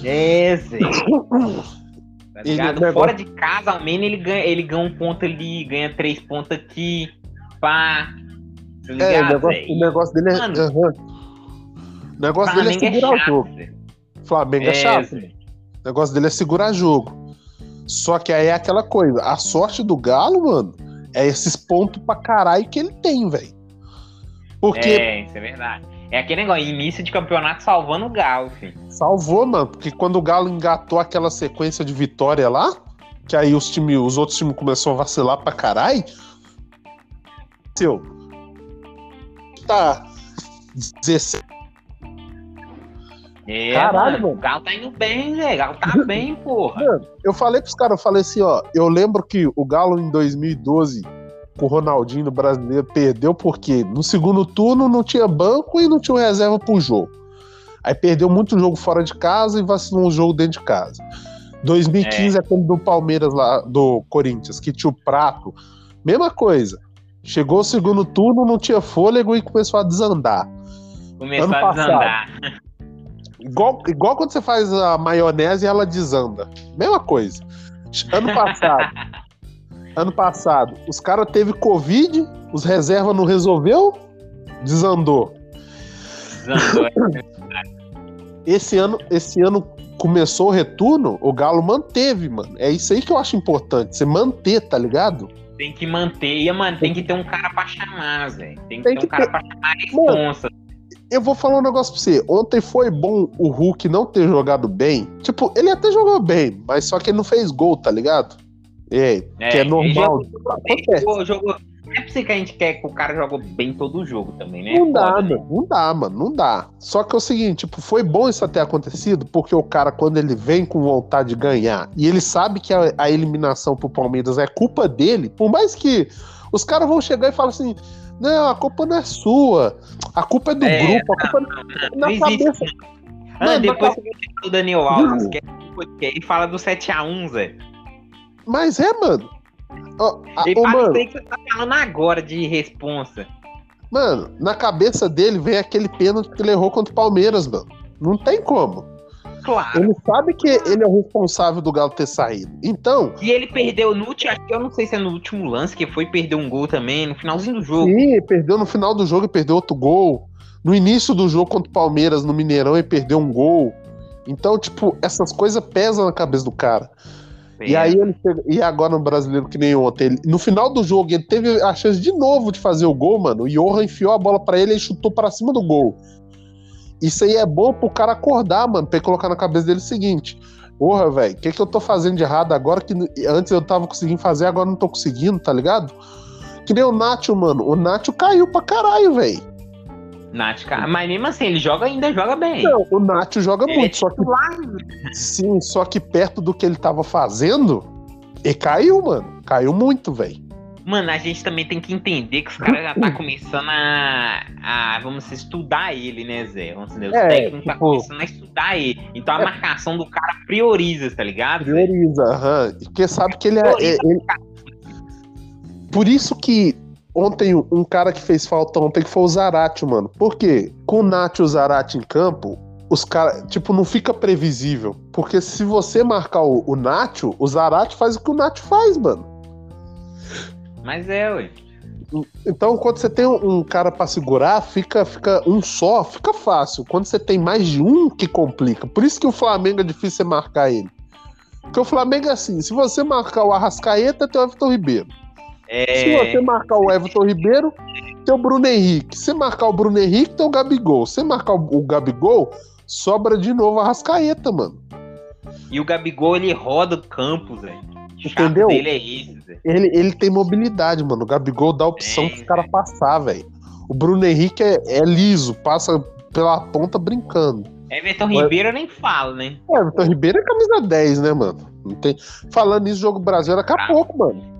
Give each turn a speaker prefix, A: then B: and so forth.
A: Zé. Tá ligado? Ele, Fora de casa, ao menos ele ganha, ele ganha um ponto ali, ganha três pontos aqui. Pá.
B: Tá ligado, é, o negócio, o negócio dele é. Mano, uhum. O negócio dele é, é segurar é chato, o jogo. Zé. Flamengo é, é chato. Zé. O negócio dele é segurar jogo. Só que aí é aquela coisa. A sorte do Galo, mano, é esses pontos pra caralho que ele tem, velho.
A: Porque. É, isso é verdade. É aquele negócio, início de campeonato salvando o Galo, filho.
B: Salvou, mano, porque quando o Galo engatou aquela sequência de vitória lá, que aí os, time, os outros times começaram a vacilar pra caralho. Seu. Tá. 16.
A: É, Caralho, mano. O Galo tá indo bem, velho. O Galo tá bem, porra. Mano,
B: eu falei pros caras, eu falei assim, ó. Eu lembro que o Galo em 2012 com o Ronaldinho brasileiro perdeu porque no segundo turno não tinha banco e não tinha reserva pro jogo. Aí perdeu muito jogo fora de casa e vacilou um jogo dentro de casa. 2015 é, é do Palmeiras lá, do Corinthians, que tinha o prato. Mesma coisa. Chegou o segundo turno, não tinha fôlego e começou a desandar.
A: Começou ano a passado, desandar.
B: Igual, igual quando você faz a maionese e ela desanda. Mesma coisa. Ano passado, ano passado, os caras teve Covid, os reservas não resolveu, desandou. Desandou. É esse ano, esse ano começou o retorno, o Galo manteve, mano. É isso aí que eu acho importante, você manter, tá ligado?
A: Tem que manter, e, mano, tem que ter um cara pra chamar, Zé. Tem que tem ter um cara ter... pra chamar a responsa.
B: Eu vou falar um negócio pra você. Ontem foi bom o Hulk não ter jogado bem. Tipo, ele até jogou bem, mas só que ele não fez gol, tá ligado? É, é, que é normal.
A: Jogou, jogou, não é pra que a gente quer que o cara jogue bem todo o jogo também, né?
B: Não dá, mano. Não dá, mano. Não dá. Só que é o seguinte, tipo, foi bom isso ter acontecido, porque o cara, quando ele vem com vontade de ganhar, e ele sabe que a, a eliminação pro Palmeiras é culpa dele, por mais que os caras vão chegar e falar assim. Não, a culpa não é sua. A culpa é do é, grupo. A culpa não,
A: não, na não cabeça. Ah, depois você viu o Daniel Alves, que, é, ele fala do 7x1, Zé.
B: Mas é, mano.
A: Oh, a, oh, mano. que você tá falando agora de responsa.
B: Mano, na cabeça dele vem aquele pênalti que ele errou contra o Palmeiras, mano. Não tem como.
A: Claro.
B: Ele sabe que ele é o responsável do Galo ter saído. Então.
A: E ele perdeu no último. Eu não sei se é no último lance, que foi perder um gol também, no finalzinho do jogo.
B: Sim, perdeu no final do jogo e perdeu outro gol. No início do jogo contra o Palmeiras, no Mineirão, e perdeu um gol. Então, tipo, essas coisas pesam na cabeça do cara. E aí ele e agora no brasileiro que nem ontem, ele, no final do jogo ele teve a chance de novo de fazer o gol, mano. O Johan enfiou a bola para ele e chutou para cima do gol. Isso aí é bom pro cara acordar, mano, pra ele colocar na cabeça dele o seguinte: Porra, velho, o que, que eu tô fazendo de errado agora que antes eu tava conseguindo fazer, agora não tô conseguindo, tá ligado? Que nem o Nacho, mano. O Nacho caiu pra caralho, velho.
A: Nath, mas mesmo assim, ele joga ainda joga bem.
B: Não, o Nacho joga ele muito, é só que. Sim, só que perto do que ele tava fazendo, ele caiu, mano. Caiu muito, velho.
A: Mano, a gente também tem que entender que os caras já tá começando a, a, vamos estudar ele, né, Zé? Vamos dizer, o é, técnico tá tipo, tá começando a estudar ele. Então a é, marcação do cara prioriza, tá ligado?
B: Prioriza, aham. Porque sabe que ele é. Ele... Por isso que ontem um cara que fez falta ontem que foi o Zarate, mano. Por quê? Com o Nath e o Zarate em campo, os caras, tipo, não fica previsível. Porque se você marcar o, o Nacho, o Zarate faz o que o Nacho faz, mano.
A: Mas é, ué.
B: Então, quando você tem um cara para segurar, fica, fica um só, fica fácil. Quando você tem mais de um, que complica. Por isso que o Flamengo é difícil você marcar ele. Porque o Flamengo é assim: se você marcar o Arrascaeta, tem o Everton Ribeiro. É... Se você marcar o Everton Ribeiro, tem o Bruno Henrique. Se marcar o Bruno Henrique, tem o Gabigol. Se marcar o Gabigol, sobra de novo a Rascaeta, mano.
A: E o Gabigol, ele roda o campo, velho.
B: Entendeu? Dele é esse, ele, ele tem mobilidade, mano. O Gabigol dá a opção é, pros caras passar, velho. O Bruno Henrique é, é, liso, passa pela ponta brincando.
A: Everton Ribeiro eu nem falo, né?
B: É, Everton Ribeiro é camisa 10, né, mano? Não tem... Falando nisso, jogo Brasil daqui a pouco, mano.